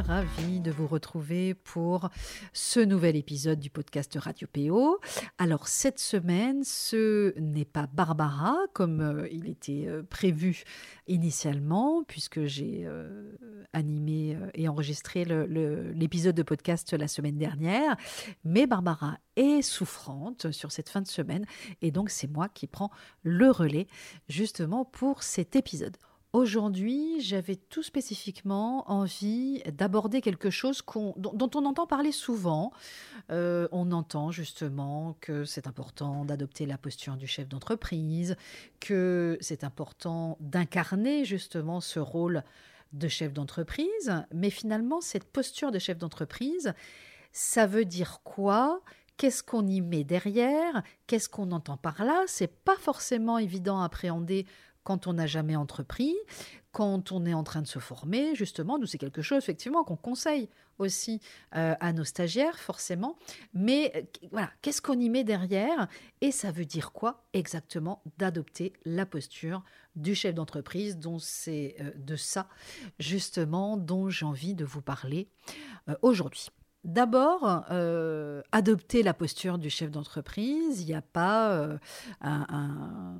Ravie de vous retrouver pour ce nouvel épisode du podcast Radio PO. Alors cette semaine, ce n'est pas Barbara comme euh, il était euh, prévu initialement, puisque j'ai euh, animé et enregistré l'épisode de podcast la semaine dernière, mais Barbara est souffrante sur cette fin de semaine et donc c'est moi qui prends le relais justement pour cet épisode. Aujourd'hui, j'avais tout spécifiquement envie d'aborder quelque chose dont, on entend parler souvent. Euh, on entend justement que c'est important d'adopter la posture du chef d'entreprise, que c'est important d'incarner justement ce rôle de chef d'entreprise. Mais finalement, cette posture de chef d'entreprise, ça veut dire quoi? Qu'est-ce qu'on y met derrière? Qu'est-ce qu'on entend par là? C'est pas forcément évident à appréhender quand on n'a jamais entrepris, quand on est en train de se former, justement, nous c'est quelque chose effectivement qu'on conseille aussi euh, à nos stagiaires, forcément. Mais euh, voilà, qu'est-ce qu'on y met derrière Et ça veut dire quoi exactement d'adopter la posture du chef d'entreprise, dont c'est euh, de ça justement dont j'ai envie de vous parler aujourd'hui? D'abord, euh, adopter la posture du chef d'entreprise. Il n'y a pas euh, un,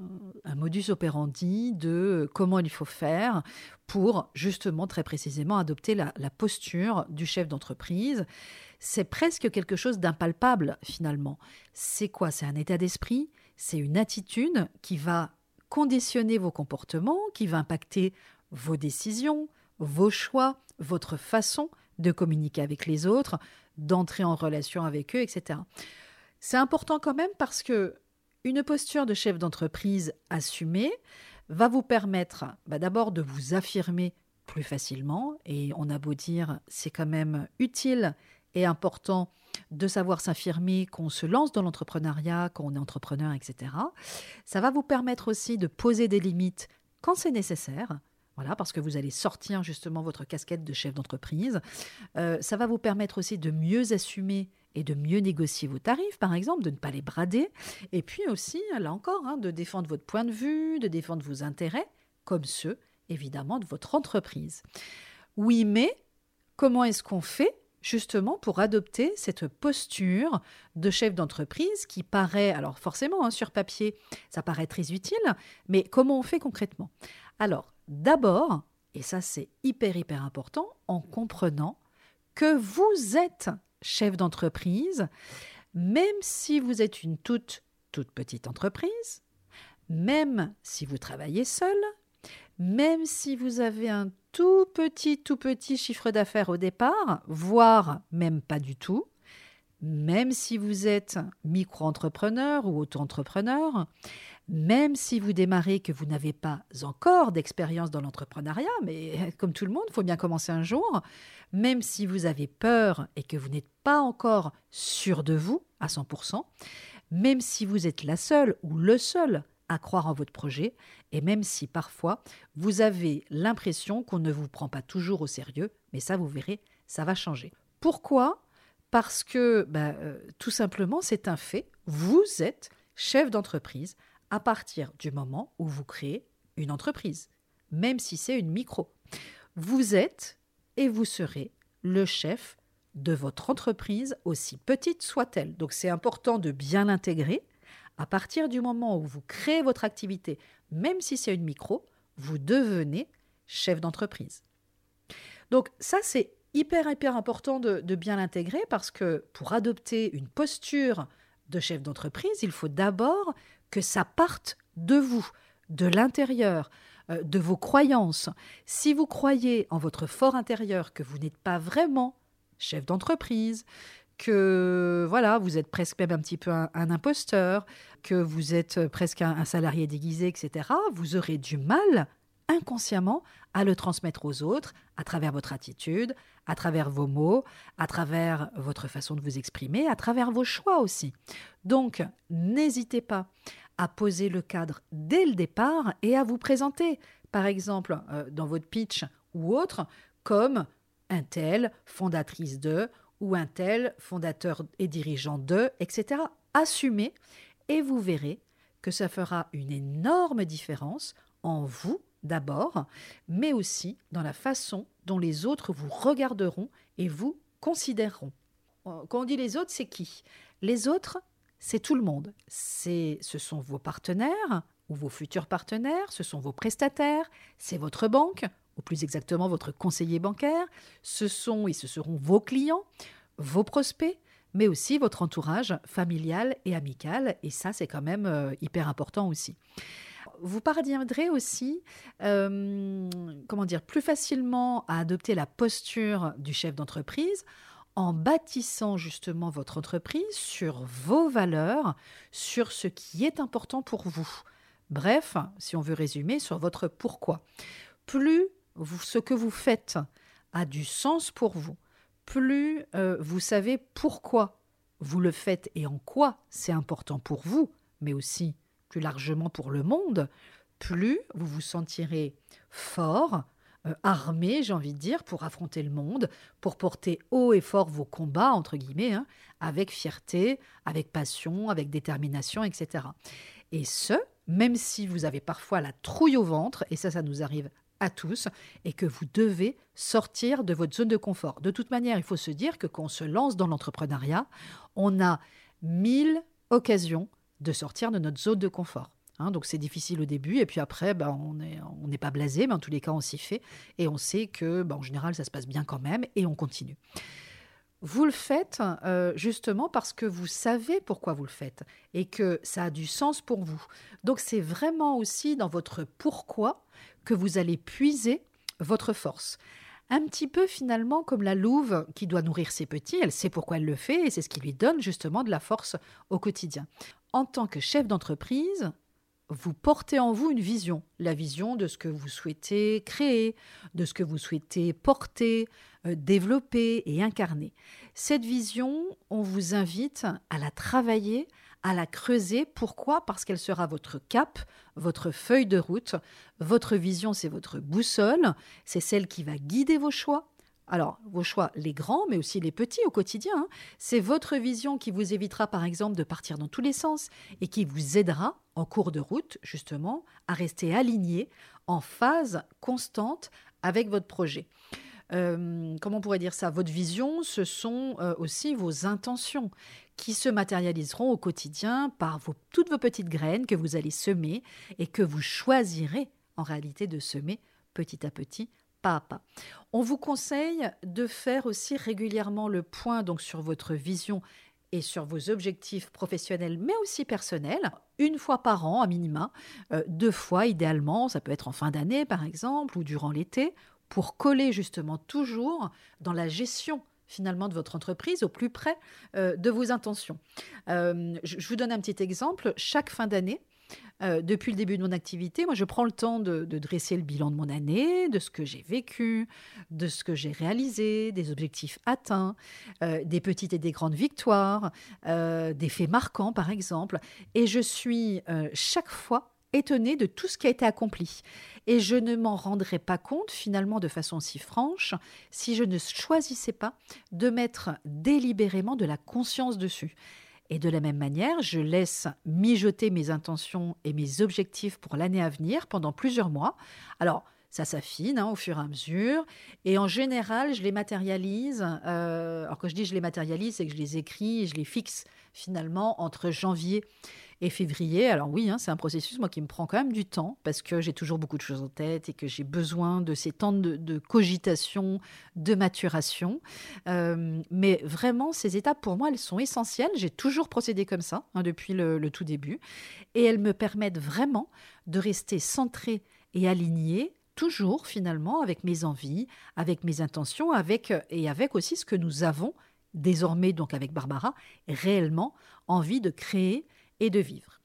modus operandi de comment il faut faire pour justement très précisément adopter la, la posture du chef d'entreprise. C'est presque quelque chose d'impalpable finalement. C'est quoi? C'est un état d'esprit, c'est une attitude qui va conditionner vos comportements, qui va impacter vos décisions, vos choix, votre façon de communiquer avec les autres, d'entrer en relation avec eux, etc. C'est important quand même parce que une posture de chef d'entreprise assumée va vous permettre bah, d'abord de vous affirmer plus facilement, et on a beau dire c'est quand même utile et important de savoir s'affirmer, qu'on se lance dans l'entrepreneuriat, qu'on est entrepreneur, etc. Ça va vous permettre aussi de poser des limites quand c'est nécessaire, parce que vous allez sortir justement votre casquette de chef d'entreprise. Euh, ça va vous permettre aussi de mieux assumer et de mieux négocier vos tarifs, par exemple, de ne pas les brader. Et puis aussi, là encore, hein, de défendre votre point de vue, de défendre vos intérêts, comme ceux, évidemment, de votre entreprise. Oui, mais comment est-ce qu'on fait justement pour adopter cette posture de chef d'entreprise qui paraît, alors forcément, hein, sur papier, ça paraît très utile, mais comment on fait concrètement? Alors, D'abord, et ça c'est hyper hyper important, en comprenant que vous êtes chef d'entreprise, même si vous êtes une toute toute petite entreprise, même si vous travaillez seul, même si vous avez un tout petit tout petit chiffre d'affaires au départ, voire même pas du tout, même si vous êtes micro-entrepreneur ou auto-entrepreneur, même si vous démarrez que vous n'avez pas encore d'expérience dans l'entrepreneuriat, mais comme tout le monde, il faut bien commencer un jour, même si vous avez peur et que vous n'êtes pas encore sûr de vous à 100%, même si vous êtes la seule ou le seul à croire en votre projet, et même si parfois vous avez l'impression qu'on ne vous prend pas toujours au sérieux, mais ça vous verrez, ça va changer. Pourquoi? Parce que ben, euh, tout simplement c'est un fait, vous êtes chef d'entreprise à partir du moment où vous créez une entreprise, même si c'est une micro. Vous êtes et vous serez le chef de votre entreprise, aussi petite soit-elle. Donc c'est important de bien l'intégrer. À partir du moment où vous créez votre activité, même si c'est une micro, vous devenez chef d'entreprise. Donc ça, c'est hyper, hyper important de, bien l'intégrer parce que pour adopter une posture de chef d'entreprise, il faut d'abord que ça parte de vous, de l'intérieur, euh, de vos croyances. Si vous croyez en votre fort intérieur que vous n'êtes pas vraiment chef d'entreprise, que voilà, vous êtes presque même un petit peu un, imposteur, que vous êtes presque un, salarié déguisé, etc., vous aurez du mal inconsciemment à le transmettre aux autres à travers votre attitude, à travers vos mots, à travers votre façon de vous exprimer, à travers vos choix aussi. Donc, n'hésitez pas à poser le cadre dès le départ et à vous présenter, par exemple, euh, dans votre pitch ou autre, comme un tel fondatrice de ou un tel fondateur et dirigeant de, etc. Assumez et vous verrez que ça fera une énorme différence en vous d'abord, mais aussi dans la façon dont les autres vous regarderont et vous considéreront. Euh, quand on dit les autres, c'est qui? Les autres, c'est tout le monde. C'est, ce sont vos partenaires ou vos futurs partenaires, ce sont vos prestataires, c'est votre banque, ou plus exactement votre conseiller bancaire, ce sont et ce seront vos clients, vos prospects, mais aussi votre entourage familial et amical, et ça c'est quand même euh, hyper important aussi vous parviendrez aussi, euh, comment dire, plus facilement à adopter la posture du chef d'entreprise en bâtissant justement votre entreprise sur vos valeurs, sur ce qui est important pour vous. Bref, si on veut résumer, sur votre pourquoi. Plus ce que vous faites a du sens pour vous, plus euh, vous savez pourquoi vous le faites et en quoi c'est important pour vous, mais aussi plus largement pour le monde, plus vous vous sentirez fort, euh, armé, j'ai envie de dire, pour affronter le monde, pour porter haut et fort vos combats, entre guillemets, hein, avec fierté, avec passion, avec détermination, etc. Et ce, même si vous avez parfois la trouille au ventre, et ça, ça nous arrive à tous, et que vous devez sortir de votre zone de confort. De toute manière, il faut se dire que quand on se lance dans l'entrepreneuriat, on a mille occasions de sortir de notre zone de confort. Hein. donc c'est difficile au début et puis après ben, on n'est on pas blasé, mais en tous les cas on s'y fait et on sait que ben, en général ça se passe bien quand même et on continue. Vous le faites euh, justement parce que vous savez pourquoi vous le faites et que ça a du sens pour vous. Donc c'est vraiment aussi dans votre pourquoi que vous allez puiser votre force. Un petit peu finalement comme la louve qui doit nourrir ses petits, elle sait pourquoi elle le fait et c'est ce qui lui donne justement de la force au quotidien en tant que chef d'entreprise, vous portez en vous une vision, la vision de ce que vous souhaitez créer, de ce que vous souhaitez porter, euh, développer et incarner. Cette vision, on vous invite à la travailler, à la creuser. Pourquoi? Parce qu'elle sera votre cap, votre feuille de route. Votre vision, c'est votre boussole, c'est celle qui va guider vos choix, alors, vos choix, les grands, mais aussi les petits au quotidien, hein. c'est votre vision qui vous évitera, par exemple, de partir dans tous les sens et qui vous aidera, en cours de route, justement, à rester aligné, en phase constante avec votre projet. Euh, comment on pourrait dire ça? Votre vision, ce sont euh, aussi vos intentions qui se matérialiseront au quotidien par toutes vos petites graines que vous allez semer et que vous choisirez en réalité de semer petit à petit pas pas. On vous conseille de faire aussi régulièrement le point donc sur votre vision et sur vos objectifs professionnels, mais aussi personnels, une fois par an à minima, euh, deux fois idéalement, ça peut être en fin d'année par exemple, ou durant l'été, pour coller justement toujours dans la gestion finalement de votre entreprise au plus près euh, de vos intentions. Euh, je, vous donne un petit exemple. Chaque fin d'année, euh, depuis le début de mon activité, moi, je prends le temps de, dresser le bilan de mon année, de ce que j'ai vécu, de ce que j'ai réalisé, des objectifs atteints, des petites et des grandes victoires, des faits marquants, par exemple. Et je suis chaque fois étonnée de tout ce qui a été accompli. Et je ne m'en rendrais pas compte, finalement, de façon si franche, si je ne choisissais pas de mettre délibérément de la conscience dessus. Et de la même manière, je laisse mijoter mes intentions et mes objectifs pour l'année à venir pendant plusieurs mois. Alors, ça s'affine hein, au fur et à mesure. Et en général, je les matérialise. Euh, alors, quand je dis je les matérialise, c'est que je les écris et je les fixe finalement entre janvier et février. Alors oui, hein, c'est un processus moi qui me prend quand même du temps parce que j'ai toujours beaucoup de choses en tête et que j'ai besoin de ces temps de, cogitation, de maturation. Euh, mais vraiment, ces étapes pour moi, elles sont essentielles. J'ai toujours procédé comme ça hein, depuis le, tout début et elles me permettent vraiment de rester centrée et alignée toujours finalement avec mes envies, avec mes intentions, avec et avec aussi ce que nous avons désormais donc avec Barbara réellement envie de créer et de vivre.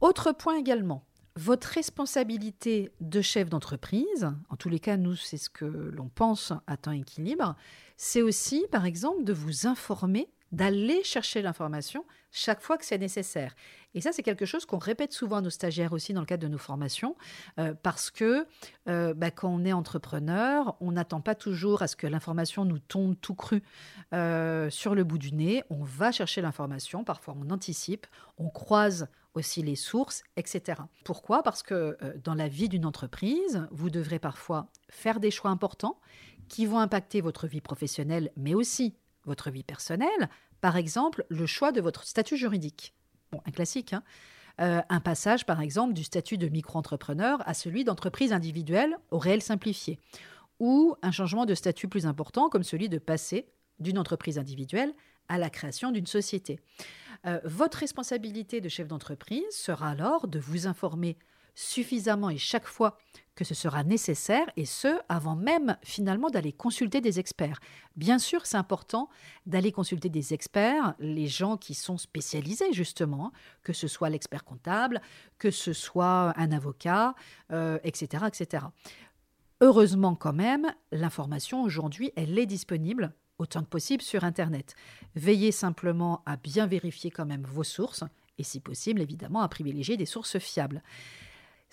Autre point également, Votre responsabilité de chef d'entreprise, en tous les cas, nous, c'est ce que l'on pense à temps équilibre, c'est aussi, par exemple, de vous informer, d'aller chercher l'information chaque fois que c'est nécessaire. Et ça, c'est quelque chose qu'on répète souvent à nos stagiaires aussi dans le cadre de nos formations, euh, parce que euh, bah, quand on est entrepreneur, on n'attend pas toujours à ce que l'information nous tombe tout cru euh, sur le bout du nez. On va chercher l'information, parfois on anticipe, on croise aussi les sources, etc. Pourquoi? Parce que dans la vie d'une entreprise, vous devrez parfois faire des choix importants qui vont impacter votre vie professionnelle, mais aussi votre vie personnelle. Par exemple, le choix de votre statut juridique un classique, hein. euh, un passage par exemple du statut de micro-entrepreneur à celui d'entreprise individuelle au réel simplifié, ou un changement de statut plus important comme celui de passer d'une entreprise individuelle à la création d'une société. Euh, votre responsabilité de chef d'entreprise sera alors de vous informer suffisamment et chaque fois que ce sera nécessaire, et ce, avant même finalement d'aller consulter des experts. Bien sûr, c'est important d'aller consulter des experts, les gens qui sont spécialisés justement, que ce soit l'expert comptable, que ce soit un avocat, etc., euh, etc. Heureusement quand même, l'information aujourd'hui, elle est disponible autant que possible sur Internet. Veillez simplement à bien vérifier quand même vos sources et si possible, évidemment, à privilégier des sources fiables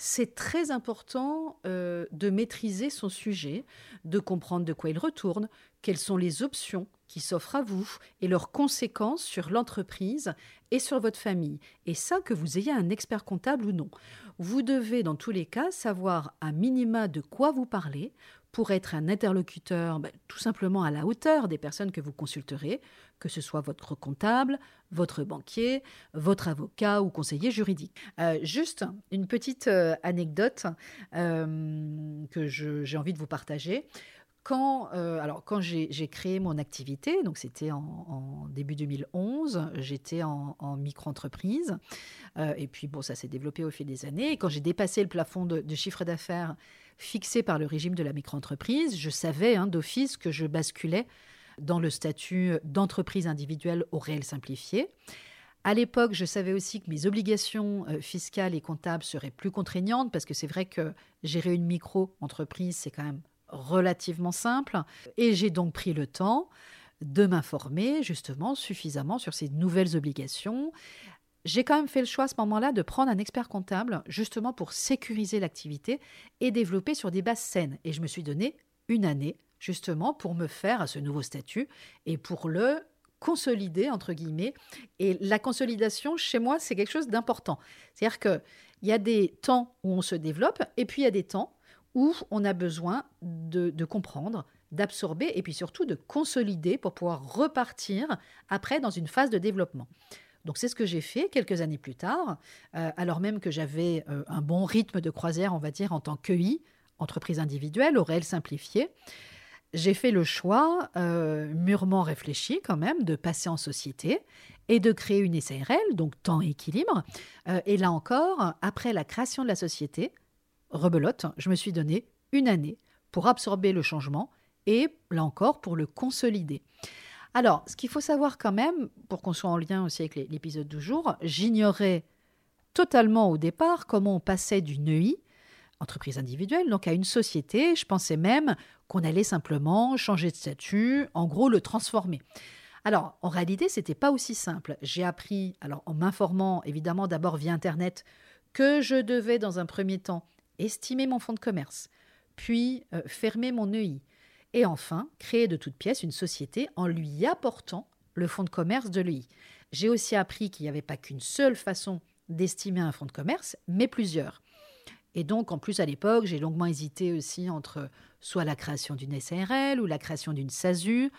c'est très important euh, de maîtriser son sujet, de comprendre de quoi il retourne, quelles sont les options qui s'offrent à vous et leurs conséquences sur l'entreprise et sur votre famille. Et ça, que vous ayez un expert comptable ou non. Vous devez, dans tous les cas, savoir à minima de quoi vous parlez pour être un interlocuteur ben, tout simplement à la hauteur des personnes que vous consulterez, que ce soit votre comptable, votre banquier, votre avocat ou conseiller juridique. Euh, juste une petite euh, anecdote euh, que j'ai envie de vous partager. Quand, alors quand j'ai créé mon activité, donc c'était en, début 2011, j'étais en, micro-entreprise, et puis bon, ça s'est développé au fil des années. Et quand j'ai dépassé le plafond de, de chiffre d'affaires fixé par le régime de la micro-entreprise, je savais hein, d'office que je basculais dans le statut d'entreprise individuelle au réel simplifié. À l'époque, je savais aussi que mes obligations euh, fiscales et comptables seraient plus contraignantes parce que c'est vrai que gérer une micro-entreprise, c'est quand même relativement simple. Et j'ai donc pris le temps de m'informer justement suffisamment sur ces nouvelles obligations, j'ai quand même fait le choix à ce moment-là de prendre un expert comptable justement pour sécuriser l'activité et développer sur des bases saines. Et je me suis donné une année justement pour me faire à ce nouveau statut et pour le consolider entre guillemets. Et la consolidation chez moi, c'est quelque chose d'important. C'est-à-dire qu'il y a des temps où on se développe et puis il y a des temps où on a besoin de, comprendre, d'absorber et puis surtout de consolider pour pouvoir repartir après dans une phase de développement. Donc c'est ce que j'ai fait quelques années plus tard, euh, alors même que j'avais euh, un bon rythme de croisière, on va dire, en tant qu'EI, entreprise individuelle, au réel simplifié. J'ai fait le choix, euh, mûrement réfléchi quand même, de passer en société et de créer une SARL, donc temps et équilibre. et là encore, après la création de la société, rebelote, je me suis donné une année pour absorber le changement et là encore pour le consolider. Alors, ce qu'il faut savoir quand même, pour qu'on soit en lien aussi avec l'épisode du jour, j'ignorais totalement au départ comment on passait d'une EI, entreprise individuelle, donc à une société. Je pensais même qu'on allait simplement changer de statut, en gros le transformer. Alors, en réalité, ce n'était pas aussi simple. J'ai appris, alors en m'informant évidemment d'abord via Internet, que je devais dans un premier temps estimer mon fonds de commerce, puis euh, fermer mon EI, et enfin, créer de toutes pièces une société en lui apportant le fonds de commerce de l'EI. J'ai aussi appris qu'il n'y avait pas qu'une seule façon d'estimer un fonds de commerce, mais plusieurs. Et donc, en plus, à l'époque, j'ai longuement hésité aussi entre soit la création d'une SARL ou la création d'une SASU.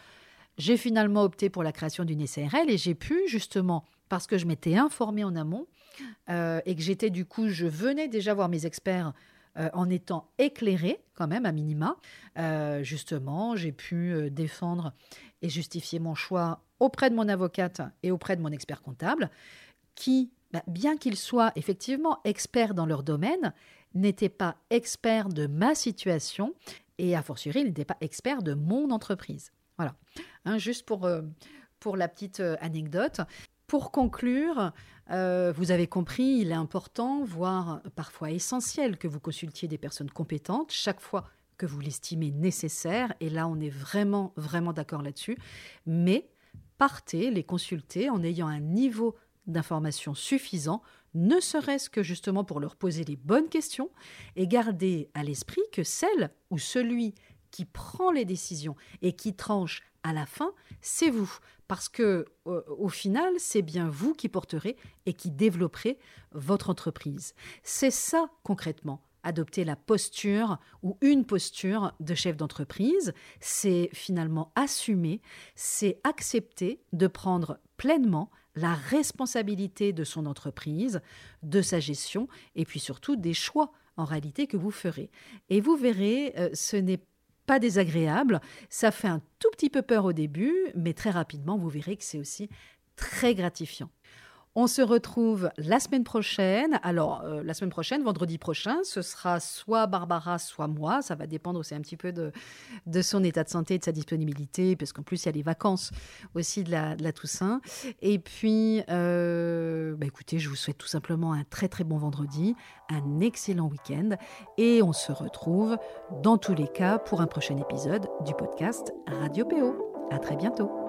J'ai finalement opté pour la création d'une SARL et j'ai pu, justement, parce que je m'étais informée en amont euh, et que j'étais du coup, je venais déjà voir mes experts euh, en étant éclairé quand même à minima. Euh, justement, j'ai pu euh, défendre et justifier mon choix auprès de mon avocate et auprès de mon expert comptable, qui, bah, bien qu'ils soient effectivement experts dans leur domaine, n'étaient pas experts de ma situation et a fortiori, ils n'étaient pas experts de mon entreprise. Voilà, hein, juste pour, pour la petite anecdote. Pour conclure, euh, vous avez compris, il est important, voire parfois essentiel, que vous consultiez des personnes compétentes chaque fois que vous l'estimez nécessaire. Et là, on est vraiment, vraiment d'accord là-dessus. Mais partez les consulter en ayant un niveau d'information suffisant, ne serait-ce que justement pour leur poser les bonnes questions et garder à l'esprit que celle ou celui qui prend les décisions et qui tranche à la fin, c'est vous. Parce que euh, au final, c'est bien vous qui porterez et qui développerez votre entreprise. C'est ça concrètement adopter la posture ou une posture de chef d'entreprise, c'est finalement assumer, c'est accepter de prendre pleinement la responsabilité de son entreprise, de sa gestion et puis surtout des choix en réalité que vous ferez. Et vous verrez, euh, ce n'est pas désagréable, ça fait un tout petit peu peur au début, mais très rapidement, vous verrez que c'est aussi très gratifiant. On se retrouve la semaine prochaine. Alors, euh, la semaine prochaine, vendredi prochain, ce sera soit Barbara, soit moi. Ça va dépendre aussi un petit peu de, son état de santé, de sa disponibilité, parce qu'en plus, il y a les vacances aussi de la, de la Toussaint. Et puis, euh, bah écoutez, je vous souhaite tout simplement un très très bon vendredi, un excellent week-end. Et on se retrouve dans tous les cas pour un prochain épisode du podcast Radio PO. À très bientôt.